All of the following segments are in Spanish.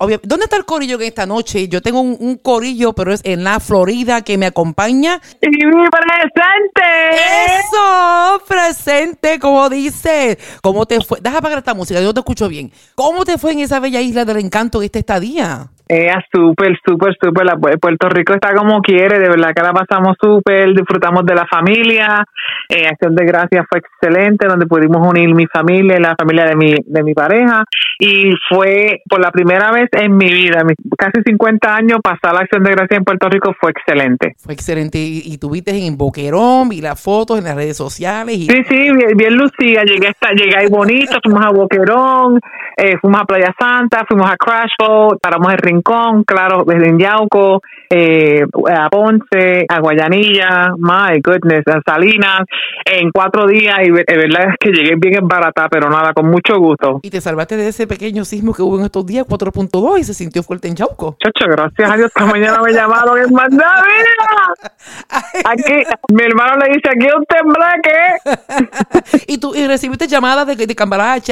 ¿Dónde está el corillo en esta noche? Yo tengo un, corillo, pero es en la Florida que me acompaña. ¡Y mi presente! ¡Eso! Presente, como dice. ¿Cómo te fue? Deja apagar esta música, yo te escucho bien. ¿Cómo te fue en esa bella isla del encanto de esta estadía? Es súper, súper, súper. Puerto Rico está como quiere, de verdad que la pasamos súper, disfrutamos de la familia. Eh, Acción de Gracias fue excelente, donde pudimos unir mi familia y la familia de mi, de mi pareja. Y fue por la primera vez en mi vida, casi 50 años, pasar la Acción de Gracias en Puerto Rico fue excelente. Fue excelente. Y, tuviste en Boquerón, vi las fotos en las redes sociales. Y... Sí, sí, bien, lucía. Llegué, hasta, llegué ahí bonito, fuimos a Boquerón, eh, fuimos a Playa Santa, fuimos a Crash Boat, paramos en Rincón, claro, desde en Yauco, eh, a Ponce, a Guayanilla, my goodness, a Salinas, en cuatro días y es verdad es que llegué bien en barata, pero nada, con mucho gusto. Y te salvaste de ese pequeño sismo que hubo en estos días, 4.2, y se sintió fuerte en Yauco. Chacho, gracias a Dios, esta mañana me llamaron en mandar, Aquí, mi hermano le dice, aquí un tembleque. y tú y recibiste llamadas de, de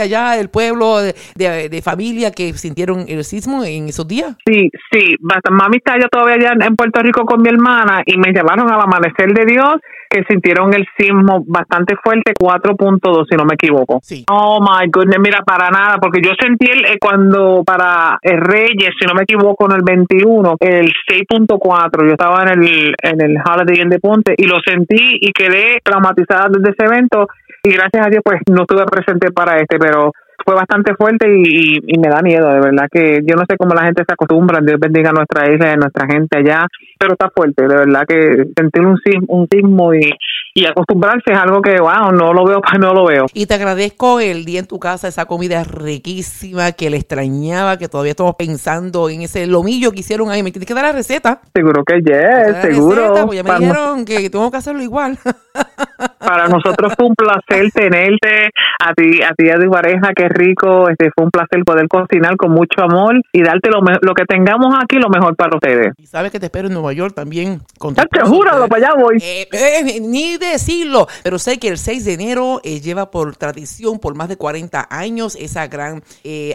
allá, el pueblo, de, de, familia que sintieron el sismo en esos días. Sí, sí, mami está ya todavía en Puerto Rico con mi hermana y me llamaron al amanecer de Dios que sintieron el sismo bastante fuerte, 4.2 si no me equivoco. Sí. Oh my goodness, mira, para nada, porque yo sentí el, eh, cuando para el Reyes, si no me equivoco, en el 21, el 6.4, yo estaba en el, en el Holiday Inn de Ponte y lo sentí y quedé traumatizada desde ese evento y gracias a Dios pues no estuve presente para este, pero fue bastante fuerte y, me da miedo, de verdad que yo no sé cómo la gente se acostumbra, Dios bendiga a nuestra isla y a nuestra gente allá, pero está fuerte, de verdad que sentir un, un sismo y, y acostumbrarse es algo que, wow, no lo veo, no lo veo. Y te agradezco el día en tu casa, esa comida riquísima que le extrañaba, que todavía estamos pensando en ese lomillo que hicieron ahí. ¿Me tienes que dar la receta? Seguro que yes, seguro. pues ya me dijeron que tengo que hacerlo igual. Para nosotros fue un placer tenerte, a ti, a ti y a tu pareja, qué rico, este fue un placer poder cocinar con mucho amor y darte lo, lo que tengamos aquí, lo mejor para ustedes. Y sabes que te espero en Nueva York también. Con te juro, para allá voy. Eh, eh, ni decirlo, pero sé que el 6 de enero eh, lleva por tradición, por más de 40 años, esa gran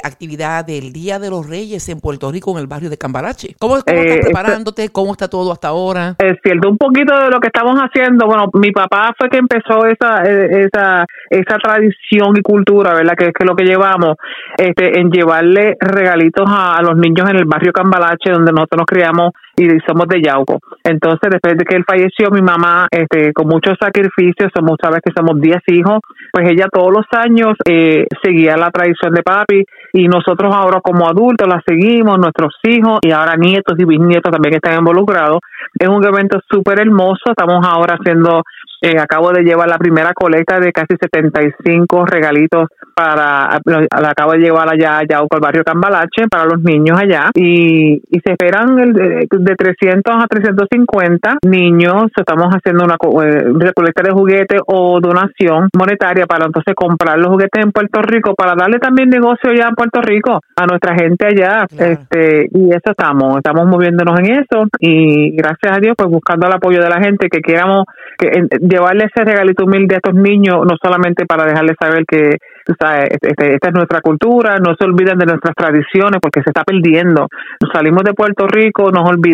actividad del Día de los Reyes en Puerto Rico, en el barrio de Cambarache. ¿Cómo, estás preparándote? ¿Cómo está todo hasta ahora? Es cierto, un poquito de lo que estamos haciendo. Bueno, mi papá fue que empezó esa, esa, esa tradición y cultura, ¿verdad? Que es que lo que llevamos, este, en llevarle regalitos a, a los niños en el barrio Cambalache, donde nosotros nos criamos y somos de Yauco. Entonces, después de que él falleció, mi mamá, este, con muchos sacrificios, somos, sabes que somos 10 hijos, pues ella todos los años eh, seguía la tradición de papi y nosotros ahora como adultos la seguimos, nuestros hijos y ahora nietos y bisnietos también están involucrados. Es un evento súper hermoso, estamos ahora haciendo eh, acabo de llevar la primera colecta de casi 75 regalitos para, la acabo de llevar allá, allá al barrio Cambalache para los niños allá y, y se esperan el, de, 300 a 350 niños. Estamos haciendo una eh, recolecta de juguetes o donación monetaria para entonces comprar los juguetes en Puerto Rico para darle también negocio allá en Puerto Rico a nuestra gente allá. Este, y eso estamos, estamos moviéndonos en eso y gracias a Dios pues buscando el apoyo de la gente que queramos que llevarle ese regalito humilde a estos niños, no solamente para dejarles saber que este, este, esta es nuestra cultura, no se olviden de nuestras tradiciones porque se está perdiendo. salimos de Puerto Rico, nos olvidamos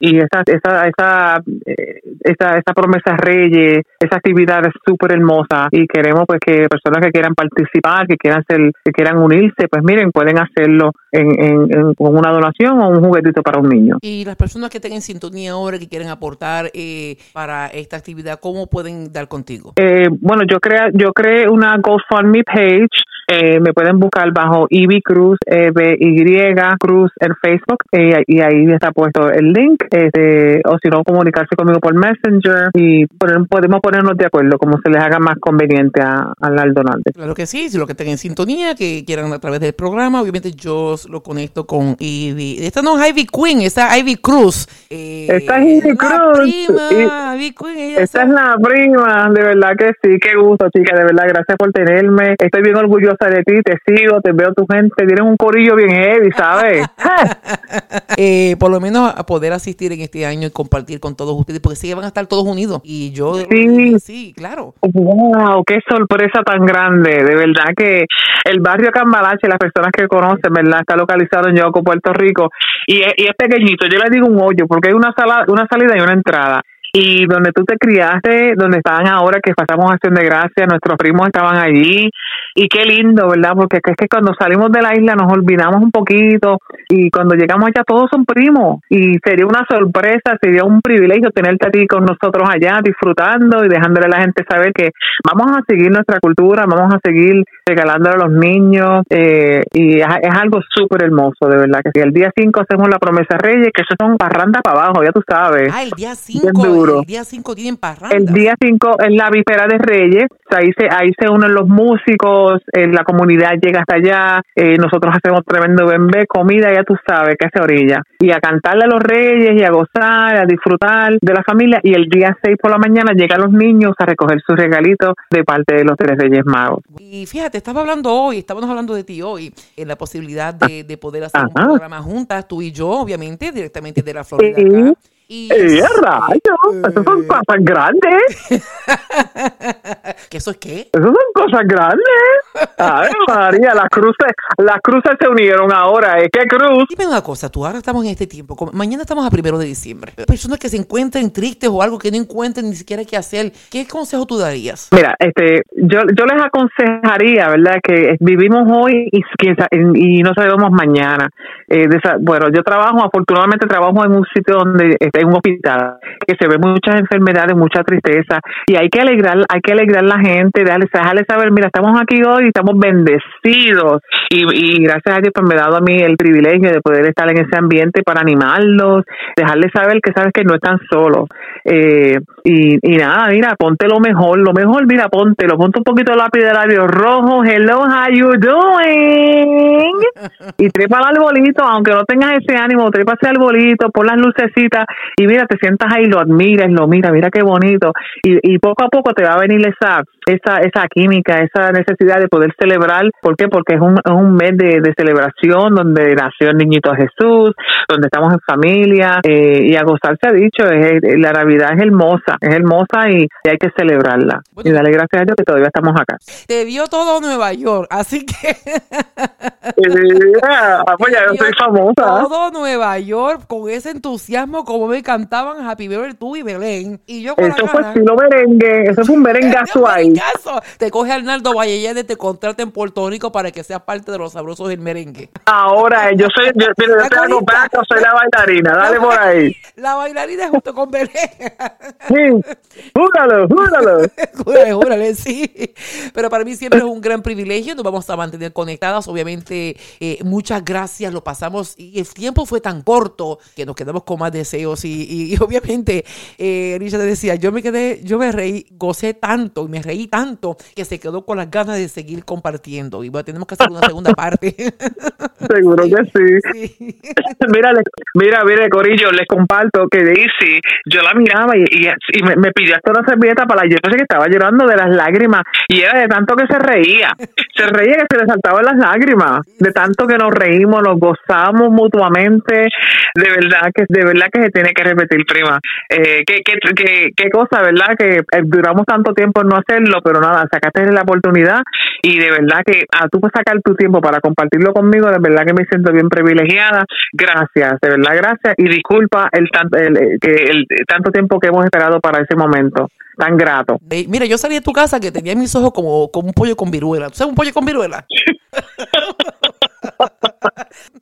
y esa, esa, esa, eh, esa, esa promesa reyes, esa actividad es súper hermosa y queremos pues que personas que quieran participar, que quieran ser, que quieran unirse, pues miren, pueden hacerlo en, en, con una donación o un juguetito para un niño. Y las personas que estén en sintonía ahora, que quieren aportar eh, para esta actividad, ¿cómo pueden dar contigo? Eh, bueno, yo creé, yo creé una GoFundMe page eh, me pueden buscar bajo Ivy Cruz, e Y Cruz en Facebook eh, y ahí está puesto el link. Este, o si no, comunicarse conmigo por Messenger y podemos ponernos de acuerdo como se les haga más conveniente al donante. Claro que sí, si lo que estén en sintonía, que quieran a través del programa, obviamente yo lo conecto con Ivy. Esta no es Ivy Queen, esta es Ivy Cruz. Eh, esta es Ivy Cruz. Prima, Ivy Queen, esta es la prima, de verdad que sí, qué gusto, chica, de verdad, gracias por tenerme. Estoy bien orgullosa orgullosa de ti, te sigo, te veo tu gente, tienes un corillo bien heavy, ¿sabes? eh, por lo menos a poder asistir en este año y compartir con todos ustedes, porque sí que van a estar todos unidos. Y yo, sí, sí claro. ¡Wow! ¡Qué sorpresa tan grande! De verdad que el barrio Cambalache, las personas que conocen, ¿verdad? Está localizado en Yoco, Puerto Rico, y es, y es pequeñito. Yo le digo un hoyo, porque hay una, sala, una salida y una entrada y donde tú te criaste, donde estaban ahora que pasamos acción de gracia, nuestros primos estaban allí. Y qué lindo, ¿verdad? Porque es que cuando salimos de la isla nos olvidamos un poquito. Y cuando llegamos allá todos son primos. Y sería una sorpresa, sería un privilegio tenerte a ti con nosotros allá disfrutando y dejándole a la gente saber que vamos a seguir nuestra cultura, vamos a seguir regalándole a los niños. Eh, y es, algo súper hermoso, de verdad que si el día 5 hacemos la promesa Reyes, que eso son parranda para abajo, ya tú sabes. Ah, el día 5 el día 5 tienen parranda. El día 5 es la víspera de Reyes. Ahí se, ahí se unen los músicos, eh, la comunidad llega hasta allá. Eh, nosotros hacemos tremendo bembé, comida, ya tú sabes, que hace orilla. Y a cantarle a los Reyes y a gozar, a disfrutar de la familia. Y el día 6 por la mañana llegan los niños a recoger sus regalitos de parte de los tres Reyes Magos. Y fíjate, estaba hablando hoy, estábamos hablando de ti hoy, en la posibilidad de, de poder hacer un programa juntas, tú y yo, obviamente, directamente de la Florida. Y ¡Eh, rayos! Esos son cosas grandes. ¿Qué eso es qué? Esos son cosas grandes. Ay, María, las cruces, las cruces se unieron ahora. ¿eh? ¿Qué cruz? Dime una cosa, tú ahora estamos en este tiempo. Mañana estamos a primero de diciembre. Personas que se encuentren tristes o algo que no encuentren ni siquiera qué hacer, ¿qué consejo tú darías? Mira, este, yo, yo les aconsejaría, ¿verdad? Que vivimos hoy y, y no sabemos mañana. Eh, bueno, yo trabajo, afortunadamente trabajo en un sitio donde está en un hospital, que se ve muchas enfermedades, mucha tristeza, y hay que alegrar, hay que alegrar la gente, dejarles, saber, mira, estamos aquí hoy y estamos bendecidos, y, y gracias a Dios pues me ha dado a mí el privilegio de poder estar en ese ambiente para animarlos, dejarles saber que sabes que no están solos, eh, y, y nada, mira, ponte lo mejor, lo mejor, mira, ponte, lo ponte un poquito de lápiz de labio rojo, hello, how you doing, y trepa al arbolito, aunque no tengas ese ánimo, trepa ese arbolito, pon las lucecitas, y mira, te sientas ahí, lo admiras, lo mira, mira qué bonito, y, y poco a poco te va a venir esa, esa, esa química, esa necesidad de poder celebrar, ¿por qué? Porque es un, es un mes de, de celebración donde nació el niñito Jesús, donde estamos en familia, eh, y a gozarse ha dicho, es, la Navidad es hermosa, es hermosa y, hay que celebrarla. y dale gracias a Dios que todavía estamos acá. Te vio todo Nueva York, así que... yeah, pues ya yo soy famosa. Todo Nueva York con ese entusiasmo como me cantaban Happy Birthday tú y Belén. Y yo con Eso fue estilo merengue, eso fue un merengazo ahí. Te coge Arnaldo Vallellede, te contrata en Puerto Rico para que seas parte de los sabrosos del merengue. Ahora, yo soy, yo, yo te hago soy la bailarina, dale por ahí. La bailarina junto con Belén. Sí, júralo, júralo. júrale, júrale, sí. Pero para mí siempre es un gran privilegio, nos vamos a mantener conectadas, obviamente, eh, muchas gracias, lo pasamos y el tiempo fue tan corto que nos quedamos con más deseos y, obviamente, eh, Richard decía, yo me quedé, yo me reí, gocé tanto y me reí tanto que se quedó con las ganas de seguir compartiendo y bueno, tenemos que hacer una segunda parte. Seguro que sí. mira, mira, mira, Corillo, les comparto que Daisy, yo la miraba y, y, me, pidió hasta una servilleta para la yo que estaba llorando de las lágrimas y era de tanto que se reía, se reía que se le saltaban las lágrimas, de tanto que nos reímos, nos gozamos mutuamente, de verdad que de verdad que se tiene que repetir, prima. Eh, qué, qué, qué, qué cosa, ¿verdad? Que eh, duramos tanto tiempo en no hacerlo, pero nada, sacaste la oportunidad y de verdad que a tú puedes sacar tu tiempo para compartirlo conmigo, de verdad que me siento bien privilegiada. Gracias, de verdad, gracias y disculpa el, el, que el tanto tiempo que hemos esperado para ese momento tan grato. mira, yo salí de tu casa que tenía mis ojos como, como un pollo con viruela. ¿Tú sabes un pollo con viruela?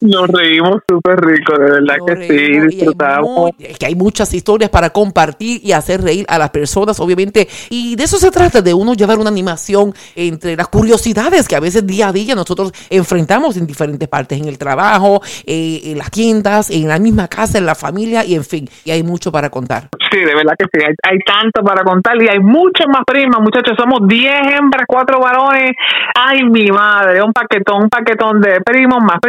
Nos reímos súper rico, de verdad que sí, disfrutamos. Es que hay muchas historias para compartir y hacer reír a las personas, obviamente. Y de eso se trata, de uno llevar una animación entre las curiosidades que a veces día a día nosotros enfrentamos en diferentes partes, en el trabajo, eh, en las tiendas, en la misma casa, en la familia y en fin. Y hay mucho para contar. Sí, de verdad que sí, hay, hay tanto para contar y hay muchas más primas, muchachos. Somos 10 hembras, 4 varones. Ay, mi madre, un paquetón, un paquetón de primos más primos,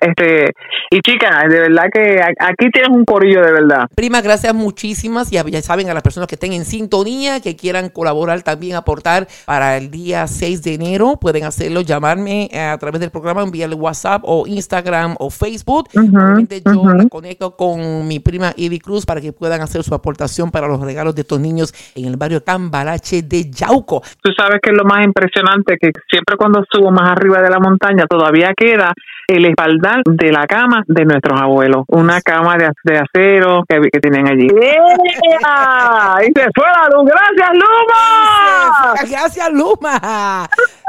este, y chicas, de verdad que aquí tienes un corillo de verdad. Prima, gracias muchísimas. Ya, ya saben a las personas que estén en sintonía, que quieran colaborar también, aportar para el día 6 de enero, pueden hacerlo, llamarme a través del programa, enviarle WhatsApp o Instagram o Facebook. yo conecto con mi prima Ivy Cruz para que puedan hacer su aportación para los regalos de estos niños en el barrio Cambarache de Yauco. Tú sabes que es lo más impresionante, que siempre cuando subo más arriba de la montaña todavía queda el espaldar de la cama de nuestros abuelos, una cama de, acero que, que tienen allí. ¡Y se fue la luz! ¡Gracias, Luma! ¡Gracias, Luma!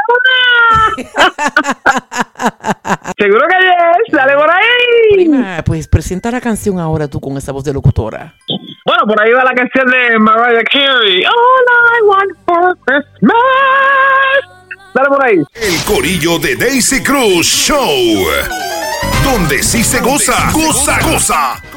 Seguro que yes, dale por ahí. Prima, pues presenta la canción ahora tú con esa voz de locutora. Bueno, por ahí va la canción de Mariah Carey. All I want for Christmas. Dale por ahí. El corillo de Daisy Cruz Show. Donde sí se goza, goza, goza.